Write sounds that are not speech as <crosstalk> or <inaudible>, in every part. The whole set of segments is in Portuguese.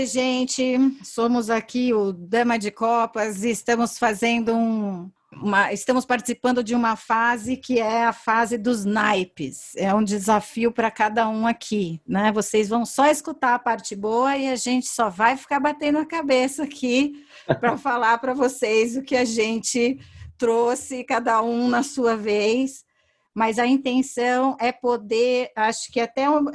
Oi, gente. Somos aqui o Dama de Copas e estamos fazendo um. Uma, estamos participando de uma fase que é a fase dos naipes. É um desafio para cada um aqui, né? Vocês vão só escutar a parte boa e a gente só vai ficar batendo a cabeça aqui <laughs> para falar para vocês o que a gente trouxe, cada um na sua vez mas a intenção é poder, acho que até uh,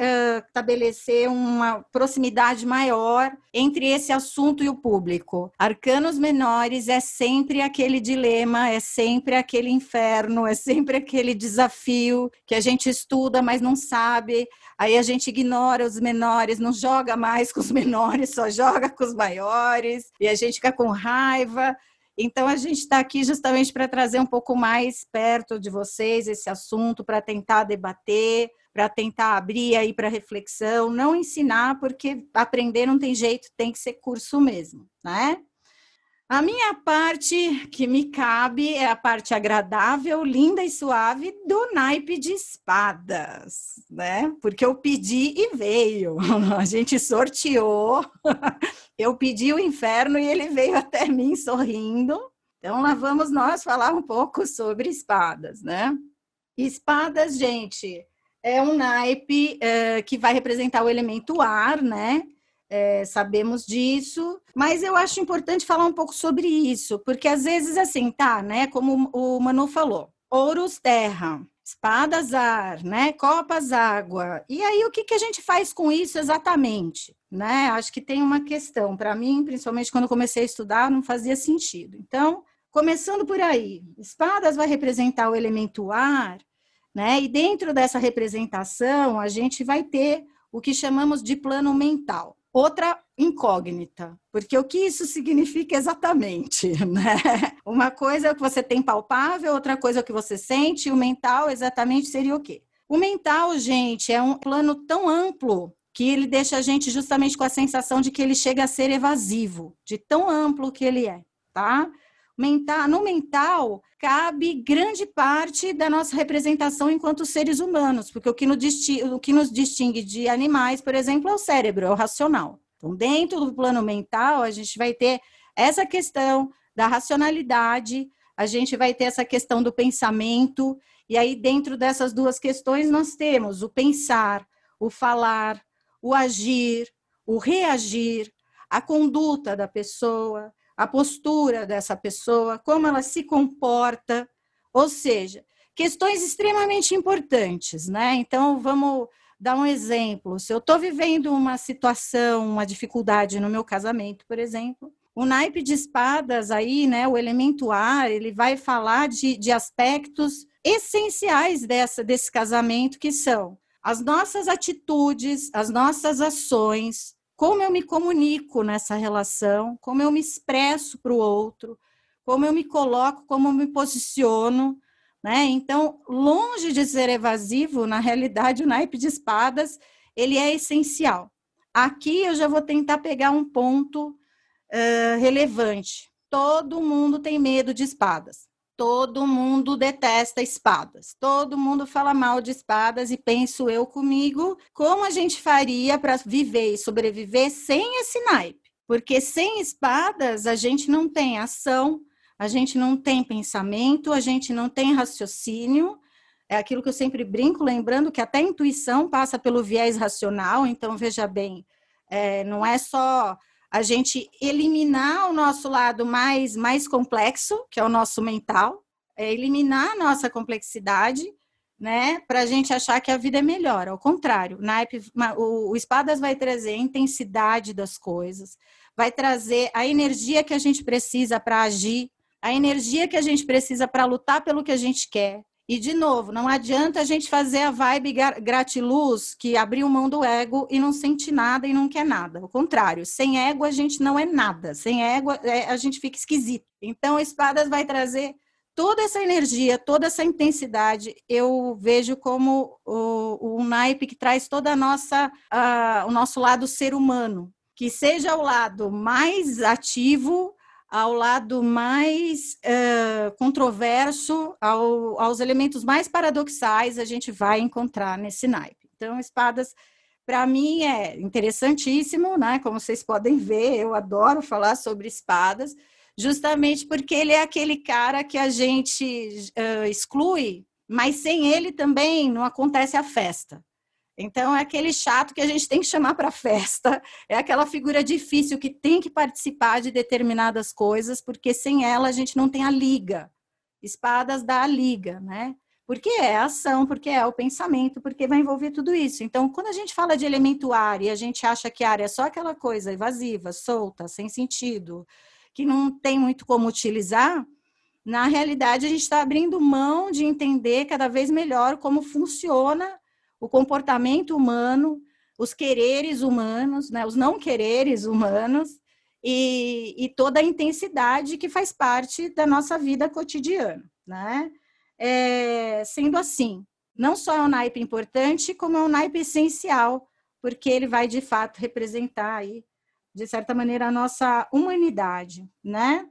estabelecer uma proximidade maior entre esse assunto e o público. Arcanos menores é sempre aquele dilema, é sempre aquele inferno, é sempre aquele desafio que a gente estuda, mas não sabe. Aí a gente ignora os menores, não joga mais com os <laughs> menores, só joga com os maiores, e a gente fica com raiva. Então, a gente está aqui justamente para trazer um pouco mais perto de vocês esse assunto, para tentar debater, para tentar abrir aí para reflexão, não ensinar, porque aprender não tem jeito, tem que ser curso mesmo, né? A minha parte que me cabe é a parte agradável, linda e suave do naipe de espadas, né? Porque eu pedi e veio. <laughs> A gente sorteou. <laughs> Eu pedi o inferno e ele veio até mim sorrindo. Então lá vamos nós falar um pouco sobre espadas, né? Espadas, gente, é um naipe é, que vai representar o elemento ar, né? É, sabemos disso, mas eu acho importante falar um pouco sobre isso, porque às vezes, assim, tá, né? Como o Manu falou, ouros terra, espadas ar, né? Copas água. E aí, o que, que a gente faz com isso exatamente? Né? Acho que tem uma questão. Para mim, principalmente quando comecei a estudar, não fazia sentido. Então, começando por aí, espadas vai representar o elemento ar, né? E dentro dessa representação, a gente vai ter o que chamamos de plano mental outra incógnita, porque o que isso significa exatamente, <laughs> né? Uma coisa é o que você tem palpável, outra coisa é o que você sente, e o mental exatamente seria o quê? O mental, gente, é um plano tão amplo que ele deixa a gente justamente com a sensação de que ele chega a ser evasivo, de tão amplo que ele é, tá? Mental, no mental cabe grande parte da nossa representação enquanto seres humanos, porque o que, nos distingue, o que nos distingue de animais, por exemplo, é o cérebro, é o racional. Então, dentro do plano mental, a gente vai ter essa questão da racionalidade, a gente vai ter essa questão do pensamento, e aí, dentro dessas duas questões, nós temos o pensar, o falar, o agir, o reagir, a conduta da pessoa, a postura dessa pessoa, como ela se comporta, ou seja, questões extremamente importantes, né? Então, vamos dar um exemplo. Se eu estou vivendo uma situação, uma dificuldade no meu casamento, por exemplo, o naipe de espadas aí, né, o elemento ar, ele vai falar de, de aspectos essenciais dessa, desse casamento, que são as nossas atitudes, as nossas ações, como eu me comunico nessa relação, como eu me expresso para o outro, como eu me coloco, como eu me posiciono, né? Então, longe de ser evasivo, na realidade, o naipe de espadas ele é essencial. Aqui eu já vou tentar pegar um ponto uh, relevante. Todo mundo tem medo de espadas. Todo mundo detesta espadas. Todo mundo fala mal de espadas e penso eu comigo, como a gente faria para viver e sobreviver sem esse naipe? Porque sem espadas a gente não tem ação, a gente não tem pensamento, a gente não tem raciocínio. É aquilo que eu sempre brinco, lembrando que até a intuição passa pelo viés racional. Então, veja bem, é, não é só a gente eliminar o nosso lado mais, mais complexo, que é o nosso mental, é eliminar a nossa complexidade, né, para a gente achar que a vida é melhor. Ao contrário, o, o Espadas vai trazer a intensidade das coisas, vai trazer a energia que a gente precisa para agir, a energia que a gente precisa para lutar pelo que a gente quer, e, de novo, não adianta a gente fazer a vibe gratiluz que abriu mão do ego e não sente nada e não quer nada. Ao contrário, sem ego a gente não é nada. Sem ego é, a gente fica esquisito. Então, Espadas vai trazer toda essa energia, toda essa intensidade, eu vejo como o, o naipe que traz toda a nossa, uh, o nosso lado ser humano, que seja o lado mais ativo, ao lado mais uh, controverso, ao, aos elementos mais paradoxais, a gente vai encontrar nesse naipe. Então, espadas, para mim, é interessantíssimo, né? Como vocês podem ver, eu adoro falar sobre espadas justamente porque ele é aquele cara que a gente uh, exclui, mas sem ele também não acontece a festa. Então, é aquele chato que a gente tem que chamar para festa, é aquela figura difícil que tem que participar de determinadas coisas, porque sem ela a gente não tem a liga. Espadas dá a liga, né? Porque é a ação, porque é o pensamento, porque vai envolver tudo isso. Então, quando a gente fala de elemento ar e a gente acha que ar é só aquela coisa evasiva, solta, sem sentido, que não tem muito como utilizar, na realidade a gente está abrindo mão de entender cada vez melhor como funciona o comportamento humano, os quereres humanos, né, os não quereres humanos e, e toda a intensidade que faz parte da nossa vida cotidiana, né? É, sendo assim, não só é um naipe importante, como é um naipe essencial, porque ele vai de fato representar aí de certa maneira, a nossa humanidade, né?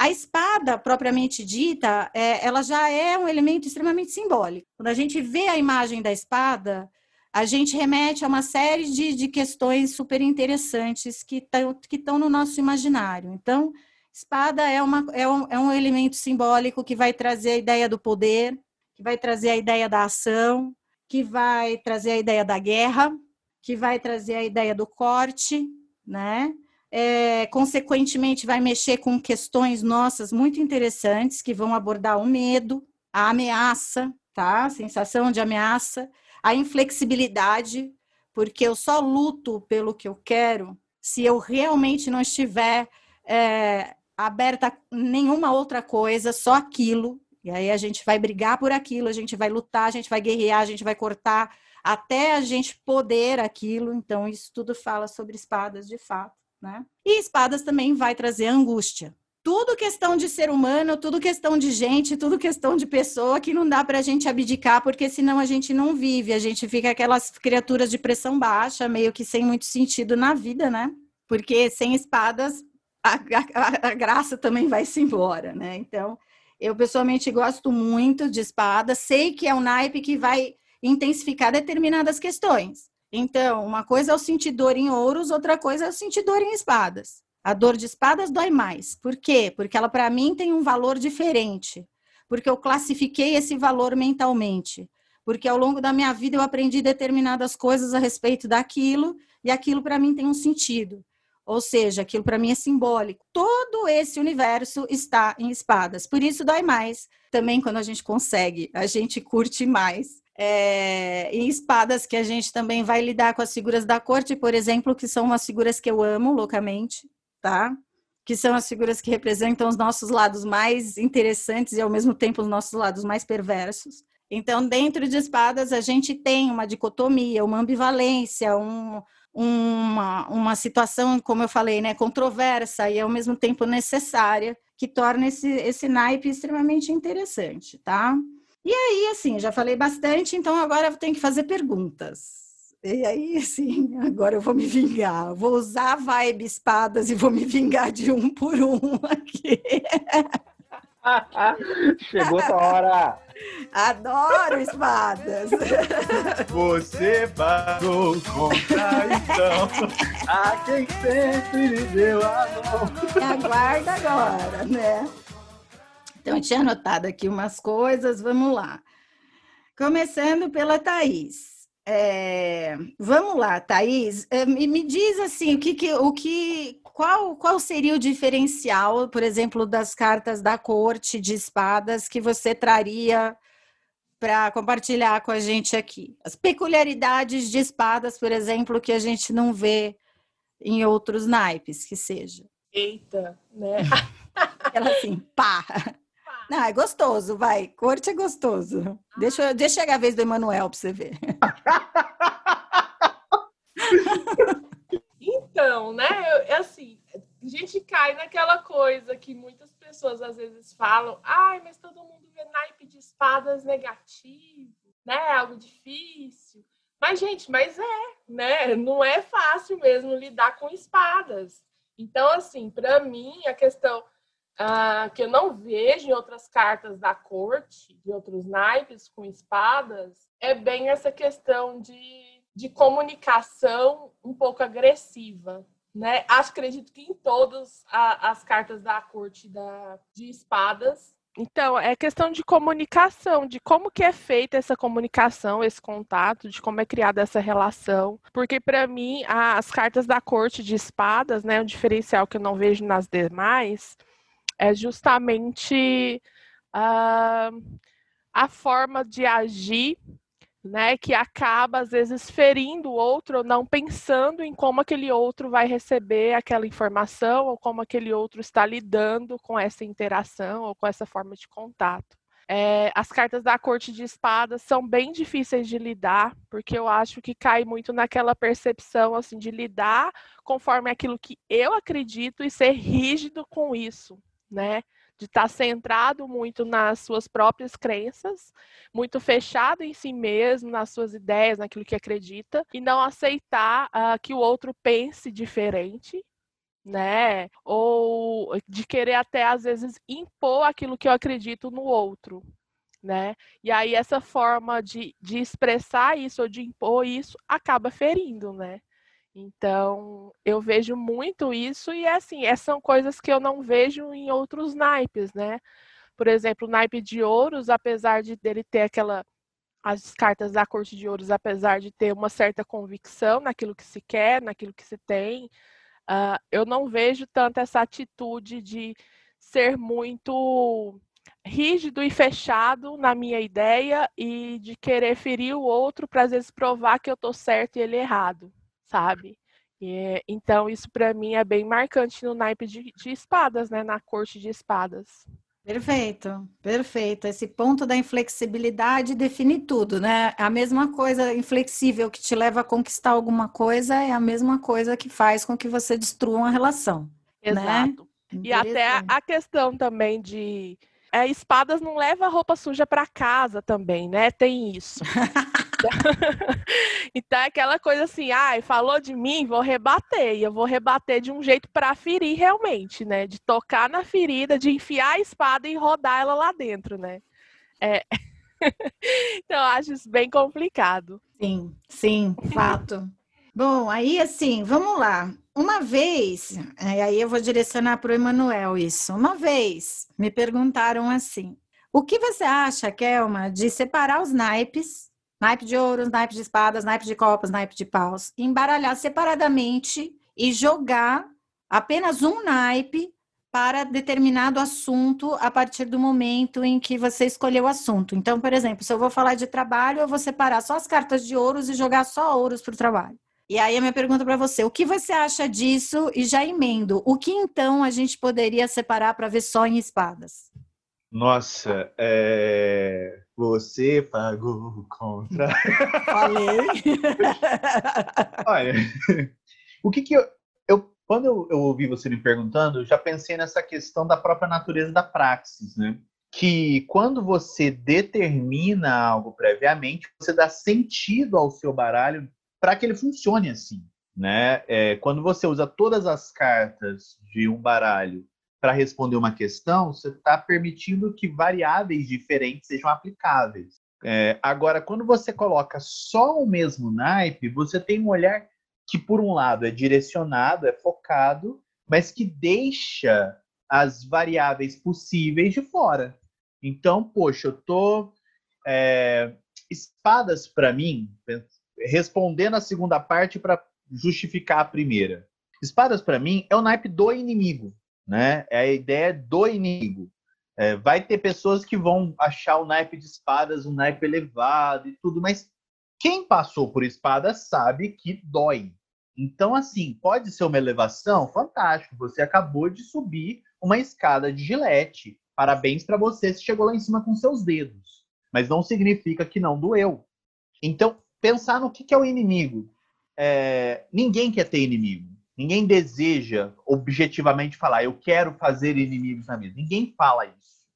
A espada, propriamente dita, é, ela já é um elemento extremamente simbólico. Quando a gente vê a imagem da espada, a gente remete a uma série de, de questões super interessantes que estão no nosso imaginário. Então, espada é, uma, é, um, é um elemento simbólico que vai trazer a ideia do poder, que vai trazer a ideia da ação, que vai trazer a ideia da guerra, que vai trazer a ideia do corte, né? É, consequentemente, vai mexer com questões nossas muito interessantes que vão abordar o medo, a ameaça, tá? A sensação de ameaça, a inflexibilidade, porque eu só luto pelo que eu quero se eu realmente não estiver é, aberta a nenhuma outra coisa, só aquilo. E aí a gente vai brigar por aquilo, a gente vai lutar, a gente vai guerrear, a gente vai cortar até a gente poder aquilo. Então, isso tudo fala sobre espadas de fato, né? E espadas também vai trazer angústia. Tudo questão de ser humano, tudo questão de gente, tudo questão de pessoa que não dá para a gente abdicar, porque senão a gente não vive, a gente fica aquelas criaturas de pressão baixa, meio que sem muito sentido na vida, né? Porque sem espadas a, a, a graça também vai se embora, né? Então, eu pessoalmente gosto muito de espadas, sei que é um naipe que vai intensificar determinadas questões. Então, uma coisa é o sentir dor em ouros, outra coisa é o sentir dor em espadas. A dor de espadas dói mais. Por quê? Porque ela, para mim, tem um valor diferente. Porque eu classifiquei esse valor mentalmente. Porque ao longo da minha vida eu aprendi determinadas coisas a respeito daquilo, e aquilo para mim tem um sentido. Ou seja, aquilo para mim é simbólico. Todo esse universo está em espadas. Por isso dói mais. Também quando a gente consegue, a gente curte mais é, em espadas que a gente também vai lidar com as figuras da corte, por exemplo, que são umas figuras que eu amo loucamente, tá? Que são as figuras que representam os nossos lados mais interessantes e ao mesmo tempo os nossos lados mais perversos. Então, dentro de espadas, a gente tem uma dicotomia, uma ambivalência, um, uma, uma situação, como eu falei, né, controversa e ao mesmo tempo necessária, que torna esse, esse naipe extremamente interessante, tá? E aí, assim, já falei bastante, então agora eu tenho que fazer perguntas. E aí, <laughs> assim, agora eu vou me vingar. Vou usar a vibe espadas e vou me vingar de um por um aqui. <laughs> Chegou a hora! Adoro espadas! <laughs> Você parou contra então a quem sempre lhe deu a mão. Aguarda agora, né? Então, eu tinha anotado aqui umas coisas, vamos lá. Começando pela Thaís. É, vamos lá, Thaís, é, me, diz assim, o que, que, o que, qual, qual seria o diferencial, por exemplo, das cartas da corte de espadas que você traria para compartilhar com a gente aqui? As peculiaridades de espadas, por exemplo, que a gente não vê em outros naipes, que seja. Eita, né? <laughs> Ela assim, pá. Não, é gostoso, vai. Corte é gostoso. Deixa, deixa chegar a vez do Emanuel para você ver. Então, né? É assim, a gente cai naquela coisa que muitas pessoas às vezes falam, ai, mas todo mundo vê naipe de espadas negativo, né? Algo difícil. Mas, gente, mas é, né? Não é fácil mesmo lidar com espadas. Então, assim, para mim, a questão uh, que eu não vejo em outras cartas da corte, de outros naipes com espadas, é bem essa questão de, de comunicação um pouco agressiva. Né? Acho, acredito que em todas as cartas da corte da, de espadas então, é questão de comunicação, de como que é feita essa comunicação, esse contato, de como é criada essa relação. Porque, para mim, as cartas da corte de espadas, né, o diferencial que eu não vejo nas demais, é justamente uh, a forma de agir né, que acaba às vezes ferindo o outro ou não pensando em como aquele outro vai receber aquela informação ou como aquele outro está lidando com essa interação ou com essa forma de contato. É, as cartas da corte de espadas são bem difíceis de lidar, porque eu acho que cai muito naquela percepção assim de lidar conforme aquilo que eu acredito e ser rígido com isso, né? de estar tá centrado muito nas suas próprias crenças, muito fechado em si mesmo, nas suas ideias, naquilo que acredita, e não aceitar uh, que o outro pense diferente, né? Ou de querer até às vezes impor aquilo que eu acredito no outro, né? E aí essa forma de, de expressar isso ou de impor isso acaba ferindo, né? Então, eu vejo muito isso e assim, essas são coisas que eu não vejo em outros naipes, né? Por exemplo, o naipe de ouros, apesar de dele ter aquela as cartas da corte de ouros, apesar de ter uma certa convicção naquilo que se quer, naquilo que se tem, uh, eu não vejo tanto essa atitude de ser muito rígido e fechado na minha ideia e de querer ferir o outro para às vezes provar que eu estou certo e ele errado sabe? E, então, isso para mim é bem marcante no naipe de, de espadas, né? Na corte de espadas. Perfeito, perfeito. Esse ponto da inflexibilidade define tudo, né? A mesma coisa inflexível que te leva a conquistar alguma coisa é a mesma coisa que faz com que você destrua uma relação. Né? Exato. Né? E até a questão também de é, espadas não leva roupa suja para casa também, né? Tem isso. <laughs> <laughs> então é aquela coisa assim, ai, ah, falou de mim, vou rebater. E eu vou rebater de um jeito para ferir realmente, né? De tocar na ferida, de enfiar a espada e rodar ela lá dentro, né? É... <laughs> então, eu acho isso bem complicado. Sim, sim, fato. Bom, aí assim, vamos lá. Uma vez, aí eu vou direcionar para o Emanuel isso. Uma vez me perguntaram assim: o que você acha, Kelma, de separar os naipes, naipe de ouros, naipe de espadas, naipe de copas, naipe de paus, embaralhar separadamente e jogar apenas um naipe para determinado assunto a partir do momento em que você escolheu o assunto. Então, por exemplo, se eu vou falar de trabalho, eu vou separar só as cartas de ouros e jogar só ouros para o trabalho. E aí a minha pergunta para você, o que você acha disso? E já emendo, o que então a gente poderia separar para ver só em espadas? Nossa, é... você pagou contra. <laughs> Falei. <laughs> Olha, o que que eu, eu quando eu, eu ouvi você me perguntando, eu já pensei nessa questão da própria natureza da praxis, né? Que quando você determina algo previamente, você dá sentido ao seu baralho para que ele funcione assim. Né? É, quando você usa todas as cartas de um baralho para responder uma questão, você está permitindo que variáveis diferentes sejam aplicáveis. É, agora, quando você coloca só o mesmo naipe, você tem um olhar que, por um lado, é direcionado, é focado, mas que deixa as variáveis possíveis de fora. Então, poxa, eu tô é, espadas para mim, respondendo a segunda parte para justificar a primeira. Espadas, para mim, é o naipe do inimigo. Né? É a ideia do inimigo. É, vai ter pessoas que vão achar o naipe de espadas um naipe elevado e tudo, mas quem passou por espada sabe que dói. Então, assim, pode ser uma elevação? Fantástico. Você acabou de subir uma escada de gilete. Parabéns para você se chegou lá em cima com seus dedos. Mas não significa que não doeu. Então, pensar no que, que é o inimigo. É, ninguém quer ter inimigo. Ninguém deseja objetivamente falar, eu quero fazer inimigos na mesa. Ninguém fala isso.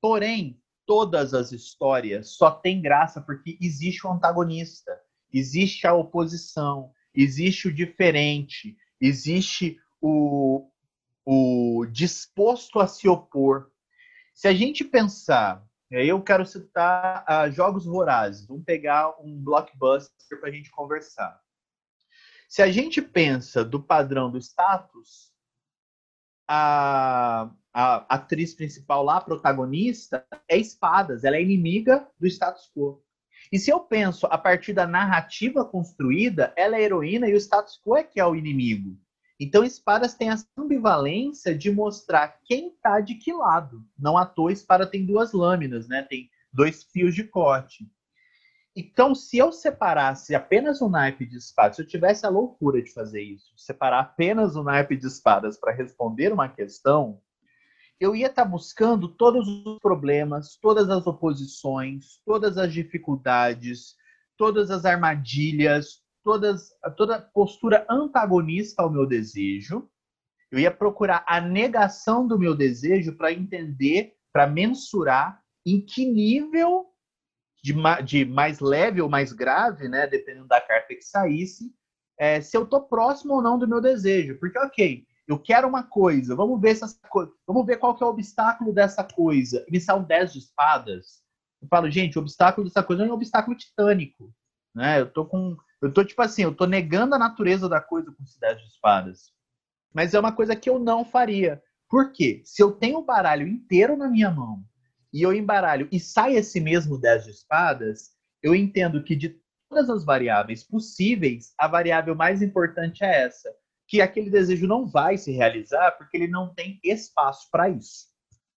Porém, todas as histórias só têm graça porque existe o antagonista, existe a oposição, existe o diferente, existe o, o disposto a se opor. Se a gente pensar, eu quero citar uh, Jogos Vorazes, vamos pegar um blockbuster para a gente conversar. Se a gente pensa do padrão do status, a, a atriz principal lá, a protagonista, é espadas, ela é inimiga do status quo. E se eu penso a partir da narrativa construída, ela é heroína e o status quo é que é o inimigo. Então, espadas tem essa ambivalência de mostrar quem está de que lado. Não à toa, espada tem duas lâminas, né? Tem dois fios de corte. Então, se eu separasse apenas o naipe de espadas, se eu tivesse a loucura de fazer isso, de separar apenas o naipe de espadas para responder uma questão, eu ia estar tá buscando todos os problemas, todas as oposições, todas as dificuldades, todas as armadilhas, todas, toda postura antagonista ao meu desejo. Eu ia procurar a negação do meu desejo para entender, para mensurar em que nível de, de mais leve ou mais grave, né, dependendo da carta que saísse, é, se eu estou próximo ou não do meu desejo. Porque, ok, eu quero uma coisa, vamos ver, essa, vamos ver qual que é o obstáculo dessa coisa. Me são 10 de espadas. Eu falo, gente, o obstáculo dessa coisa é um obstáculo titânico. Né? Eu tô com. Eu tô tipo assim, eu tô negando a natureza da coisa com esse 10 de espadas. Mas é uma coisa que eu não faria. Por quê? Se eu tenho o baralho inteiro na minha mão e eu embaralho e sai esse mesmo 10 de espadas, eu entendo que de todas as variáveis possíveis, a variável mais importante é essa, que aquele desejo não vai se realizar porque ele não tem espaço para isso.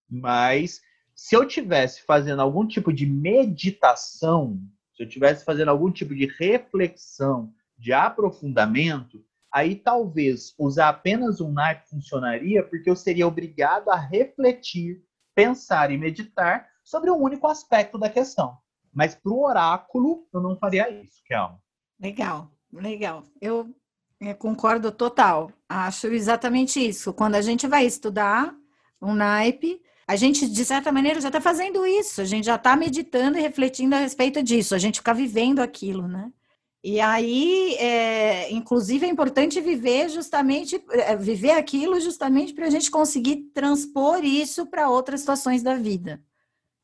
Mas se eu tivesse fazendo algum tipo de meditação, se eu tivesse fazendo algum tipo de reflexão, de aprofundamento, aí talvez usar apenas um naipe funcionaria, porque eu seria obrigado a refletir pensar e meditar sobre um único aspecto da questão. Mas para o oráculo, eu não faria isso, Kelma. Legal, legal. Eu, eu concordo total. Acho exatamente isso. Quando a gente vai estudar um naipe, a gente, de certa maneira, já está fazendo isso. A gente já está meditando e refletindo a respeito disso. A gente fica vivendo aquilo, né? E aí, é, inclusive, é importante viver justamente, é, viver aquilo justamente para a gente conseguir transpor isso para outras situações da vida.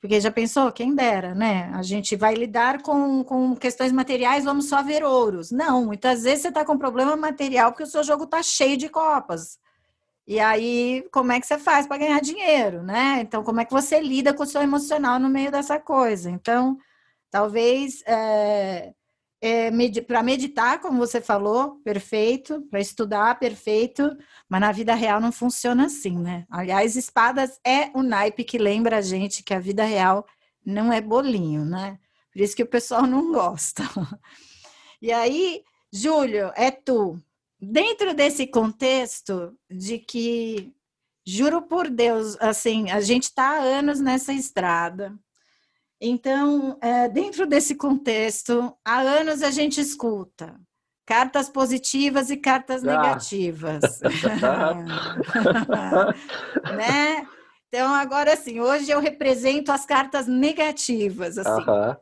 Porque já pensou, quem dera, né? A gente vai lidar com, com questões materiais, vamos só ver ouros. Não, muitas vezes você está com problema material porque o seu jogo está cheio de copas. E aí, como é que você faz para ganhar dinheiro, né? Então, como é que você lida com o seu emocional no meio dessa coisa? Então, talvez. É é, med para meditar, como você falou, perfeito, para estudar, perfeito, mas na vida real não funciona assim, né? Aliás, espadas é o naipe que lembra a gente que a vida real não é bolinho, né? Por isso que o pessoal não gosta. <laughs> E aí, Júlio, é tu. Dentro desse contexto de que, juro por Deus, assim, a gente está há anos nessa estrada, então, é, dentro desse contexto, há anos a gente escuta cartas positivas e cartas ah. negativas. <laughs> <laughs> né? Então, agora assim, hoje eu represento as cartas negativas. Assim. Uh -huh.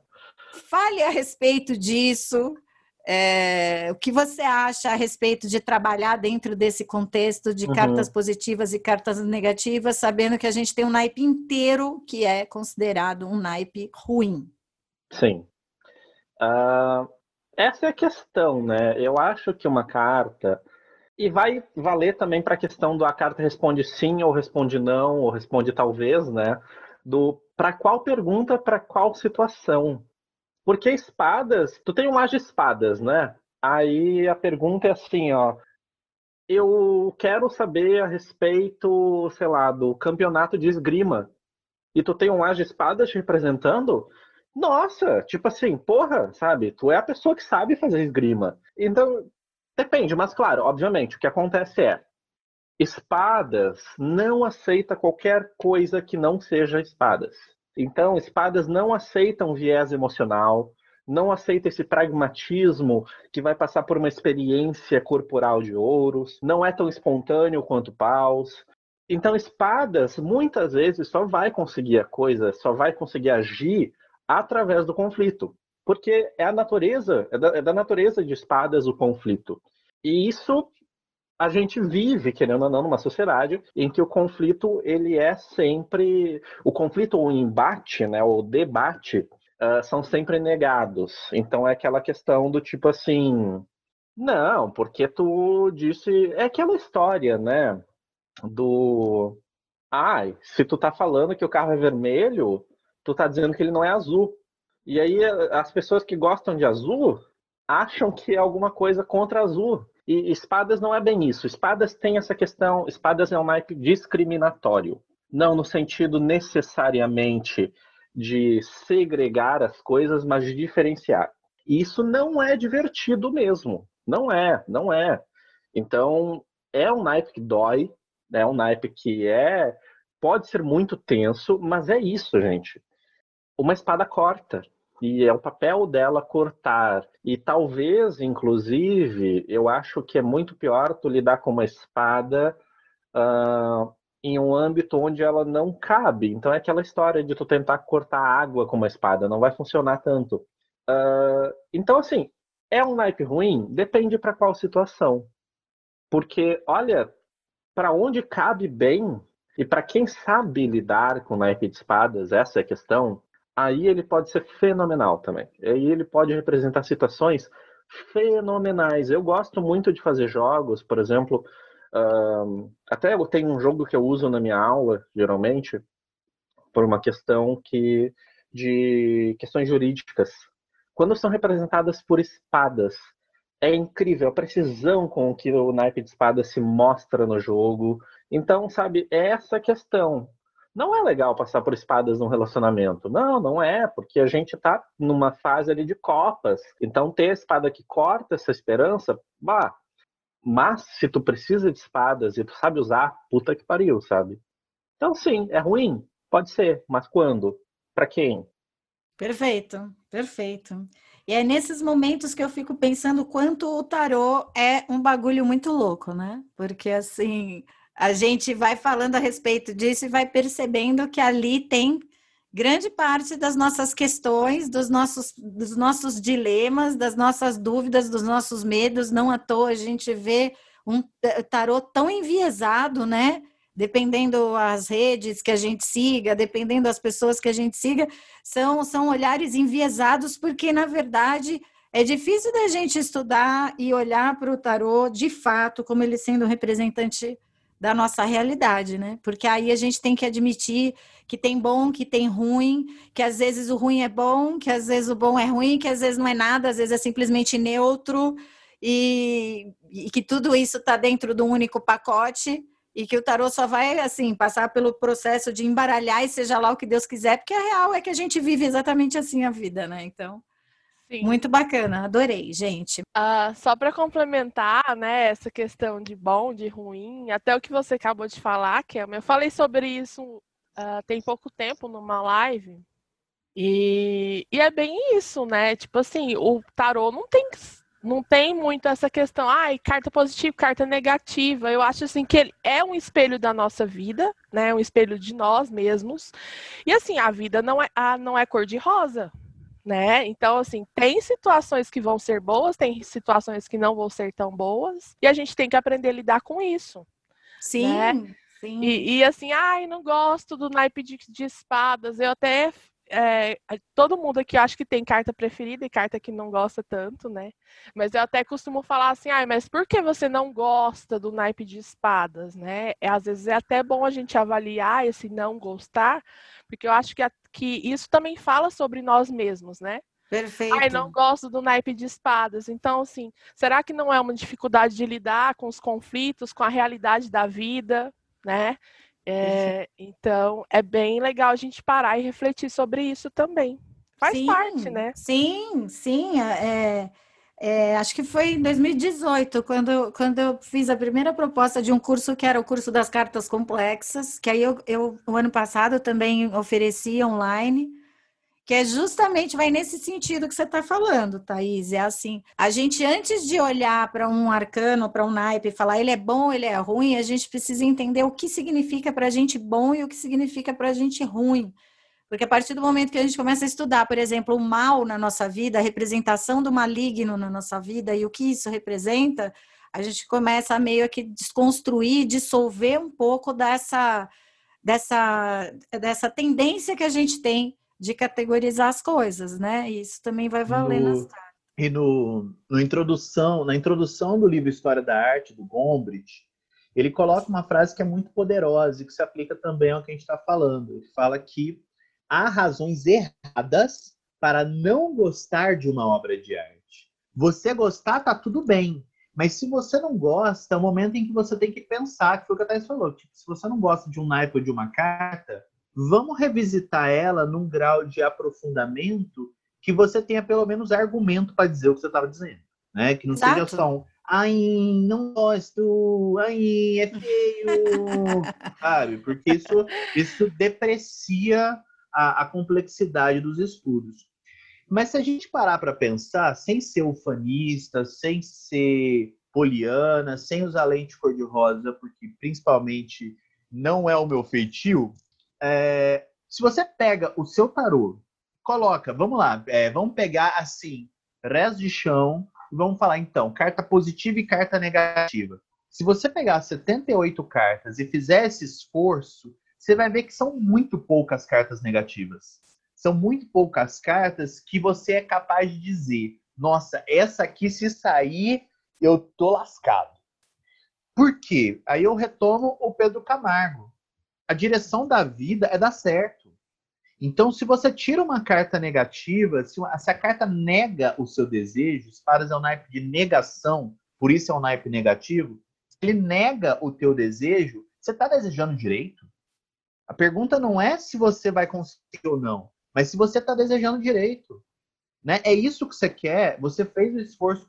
Fale a respeito disso, é, o que você acha a respeito de trabalhar dentro desse contexto de uhum. cartas positivas e cartas negativas, sabendo que a gente tem um naipe inteiro que é considerado um naipe ruim? Sim. Uh, essa é a questão, né? Eu acho que uma carta. E vai valer também para a questão do a carta responde sim ou responde não, ou responde talvez, né? Do para qual pergunta, para qual situação. Porque espadas, tu tem um mar de espadas, né? Aí a pergunta é assim, ó. Eu quero saber a respeito, sei lá, do campeonato de esgrima. E tu tem um as de espadas te representando? Nossa, tipo assim, porra, sabe? Tu é a pessoa que sabe fazer esgrima. Então, depende, mas claro, obviamente, o que acontece é espadas não aceita qualquer coisa que não seja espadas. Então, espadas não aceitam viés emocional, não aceita esse pragmatismo que vai passar por uma experiência corporal de ouros, não é tão espontâneo quanto paus. Então, espadas muitas vezes só vai conseguir a coisa, só vai conseguir agir através do conflito, porque é a natureza, é da, é da natureza de espadas o conflito. E isso a gente vive, querendo ou não, numa sociedade em que o conflito ele é sempre o conflito ou o embate, né, o debate uh, são sempre negados. Então é aquela questão do tipo assim, não, porque tu disse é aquela história, né, do ai, se tu tá falando que o carro é vermelho, tu tá dizendo que ele não é azul. E aí as pessoas que gostam de azul acham que é alguma coisa contra azul. E espadas não é bem isso. Espadas tem essa questão. Espadas é um naipe discriminatório. Não no sentido necessariamente de segregar as coisas, mas de diferenciar. Isso não é divertido mesmo. Não é, não é. Então, é um naipe que dói, é um naipe que é pode ser muito tenso, mas é isso, gente. Uma espada corta, e é o papel dela cortar. E talvez, inclusive, eu acho que é muito pior tu lidar com uma espada uh, em um âmbito onde ela não cabe. Então é aquela história de tu tentar cortar água com uma espada, não vai funcionar tanto. Uh, então, assim, é um naipe ruim? Depende para qual situação. Porque, olha, para onde cabe bem e para quem sabe lidar com naipe de espadas, essa é a questão, aí ele pode ser fenomenal também. Aí ele pode representar situações fenomenais. Eu gosto muito de fazer jogos, por exemplo, até eu tenho um jogo que eu uso na minha aula, geralmente, por uma questão que de questões jurídicas. Quando são representadas por espadas, é incrível a precisão com que o naipe de espada se mostra no jogo. Então, sabe, é essa questão não é legal passar por espadas num relacionamento. Não, não é, porque a gente tá numa fase ali de copas. Então ter a espada que corta essa esperança, bah. Mas se tu precisa de espadas e tu sabe usar, puta que pariu, sabe? Então sim, é ruim, pode ser, mas quando? Para quem? Perfeito, perfeito. E é nesses momentos que eu fico pensando quanto o tarô é um bagulho muito louco, né? Porque assim, a gente vai falando a respeito disso e vai percebendo que ali tem grande parte das nossas questões, dos nossos, dos nossos dilemas, das nossas dúvidas, dos nossos medos. Não à toa a gente vê um tarô tão enviesado, né? Dependendo as redes que a gente siga, dependendo das pessoas que a gente siga, são, são olhares enviesados, porque, na verdade, é difícil da gente estudar e olhar para o tarô de fato, como ele sendo representante da nossa realidade, né? Porque aí a gente tem que admitir que tem bom, que tem ruim, que às vezes o ruim é bom, que às vezes o bom é ruim, que às vezes não é nada, às vezes é simplesmente neutro e, e que tudo isso está dentro de um único pacote e que o tarô só vai assim passar pelo processo de embaralhar e seja lá o que Deus quiser, porque a real é que a gente vive exatamente assim a vida, né? Então, Sim. Muito bacana, adorei, gente. Uh, só para complementar, né, essa questão de bom, de ruim, até o que você acabou de falar, Kelma, eu falei sobre isso uh, tem pouco tempo numa live, e, e é bem isso, né? Tipo assim, o tarô não tem não tem muito essa questão, ai, carta positiva, carta negativa. Eu acho assim que ele é um espelho da nossa vida, né? Um espelho de nós mesmos. E assim, a vida não é, a, não é cor de rosa, né? Então, assim, tem situações que vão ser boas, tem situações que não vão ser tão boas, e a gente tem que aprender a lidar com isso. Sim. Né? Sim. E, e, assim, ai, não gosto do naipe de, de espadas. Eu até é, todo mundo aqui acho que tem carta preferida e carta que não gosta tanto, né? Mas eu até costumo falar assim, ai, mas por que você não gosta do naipe de espadas, né? É, às vezes é até bom a gente avaliar esse não gostar, porque eu acho que, a, que isso também fala sobre nós mesmos, né? Perfeito. Ai, não gosto do naipe de espadas. Então, assim, será que não é uma dificuldade de lidar com os conflitos, com a realidade da vida, né? É, então, é bem legal a gente parar e refletir sobre isso também. Faz sim, parte, né? Sim, sim. É, é, acho que foi em 2018, quando, quando eu fiz a primeira proposta de um curso que era o curso das cartas complexas, que aí eu, eu o ano passado também ofereci online. Que é justamente vai nesse sentido que você está falando, Thaís. É assim, a gente antes de olhar para um arcano, para um naipe e falar ele é bom, ele é ruim, a gente precisa entender o que significa para a gente bom e o que significa para a gente ruim. Porque a partir do momento que a gente começa a estudar, por exemplo, o mal na nossa vida, a representação do maligno na nossa vida e o que isso representa, a gente começa a meio que desconstruir, dissolver um pouco dessa, dessa, dessa tendência que a gente tem de categorizar as coisas, né? E isso também vai valer no, nas E no, no introdução, na introdução do livro História da Arte, do Gombrich, ele coloca uma frase que é muito poderosa e que se aplica também ao que a gente está falando. Ele fala que há razões erradas para não gostar de uma obra de arte. Você gostar tá tudo bem, mas se você não gosta, é o momento em que você tem que pensar, que foi o que a Thais falou. Tipo, se você não gosta de um naipe ou de uma carta, vamos revisitar ela num grau de aprofundamento que você tenha pelo menos argumento para dizer o que você estava dizendo. Né? Que não Exato. seja só um, ai, não gosto, ai, é feio, <laughs> sabe? Porque isso, isso deprecia a, a complexidade dos estudos. Mas se a gente parar para pensar, sem ser ufanista, sem ser poliana, sem usar lente cor-de-rosa, porque principalmente não é o meu feitio, é, se você pega o seu tarô, coloca, vamos lá, é, vamos pegar assim, resto de chão, e vamos falar então, carta positiva e carta negativa. Se você pegar 78 cartas e fizer esse esforço, você vai ver que são muito poucas cartas negativas são muito poucas cartas que você é capaz de dizer: nossa, essa aqui, se sair, eu tô lascado. Por quê? Aí eu retomo o Pedro Camargo. A direção da vida é dar certo. Então, se você tira uma carta negativa, se, se a carta nega o seu desejo, espadas é um naipe de negação, por isso é um naipe negativo, ele nega o teu desejo, você está desejando direito? A pergunta não é se você vai conseguir ou não. Mas se você está desejando direito, né? É isso que você quer, você fez o esforço,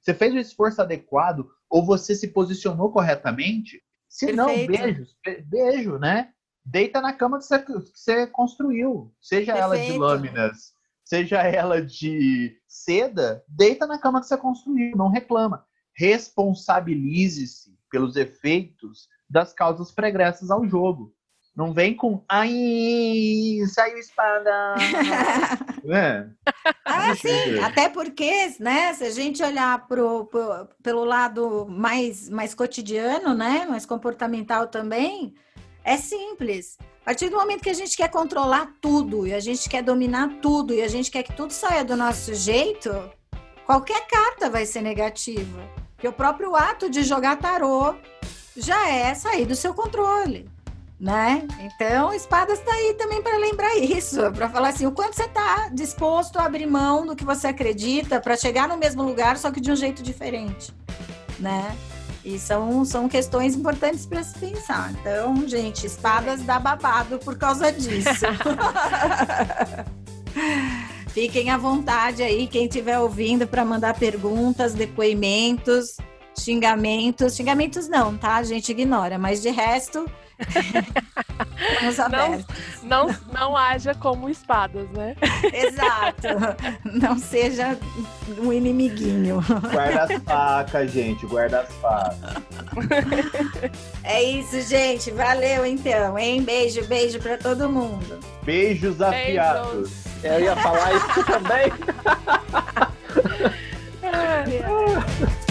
você fez o esforço adequado ou você se posicionou corretamente. Se Perfeito. não, beijo, beijo, né? Deita na cama que você, que você construiu, seja Perfeito. ela de lâminas, seja ela de seda, deita na cama que você construiu, não reclama. Responsabilize-se pelos efeitos das causas pregressas ao jogo. Não vem com ai, saiu espada. <laughs> é. Ah, sim, até porque, né, se a gente olhar pro, pro, pelo lado mais, mais cotidiano, né, mais comportamental também, é simples. A partir do momento que a gente quer controlar tudo, e a gente quer dominar tudo, e a gente quer que tudo saia do nosso jeito, qualquer carta vai ser negativa. Porque o próprio ato de jogar tarô já é sair do seu controle né? Então, espadas está aí também para lembrar isso, para falar assim, o quanto você está disposto a abrir mão do que você acredita para chegar no mesmo lugar, só que de um jeito diferente, né? E são, são questões importantes para se pensar. Então, gente, espadas dá babado por causa disso. <laughs> Fiquem à vontade aí, quem estiver ouvindo, para mandar perguntas, depoimentos, xingamentos. Xingamentos não, tá? A gente ignora, mas de resto, não, não, não haja como espadas, né? Exato. Não seja um inimiguinho. Guarda as facas, gente. Guarda as facas. É isso, gente. Valeu então, hein? Beijo, beijo pra todo mundo. Beijos afiados. Beijos. Eu ia falar isso também. <laughs>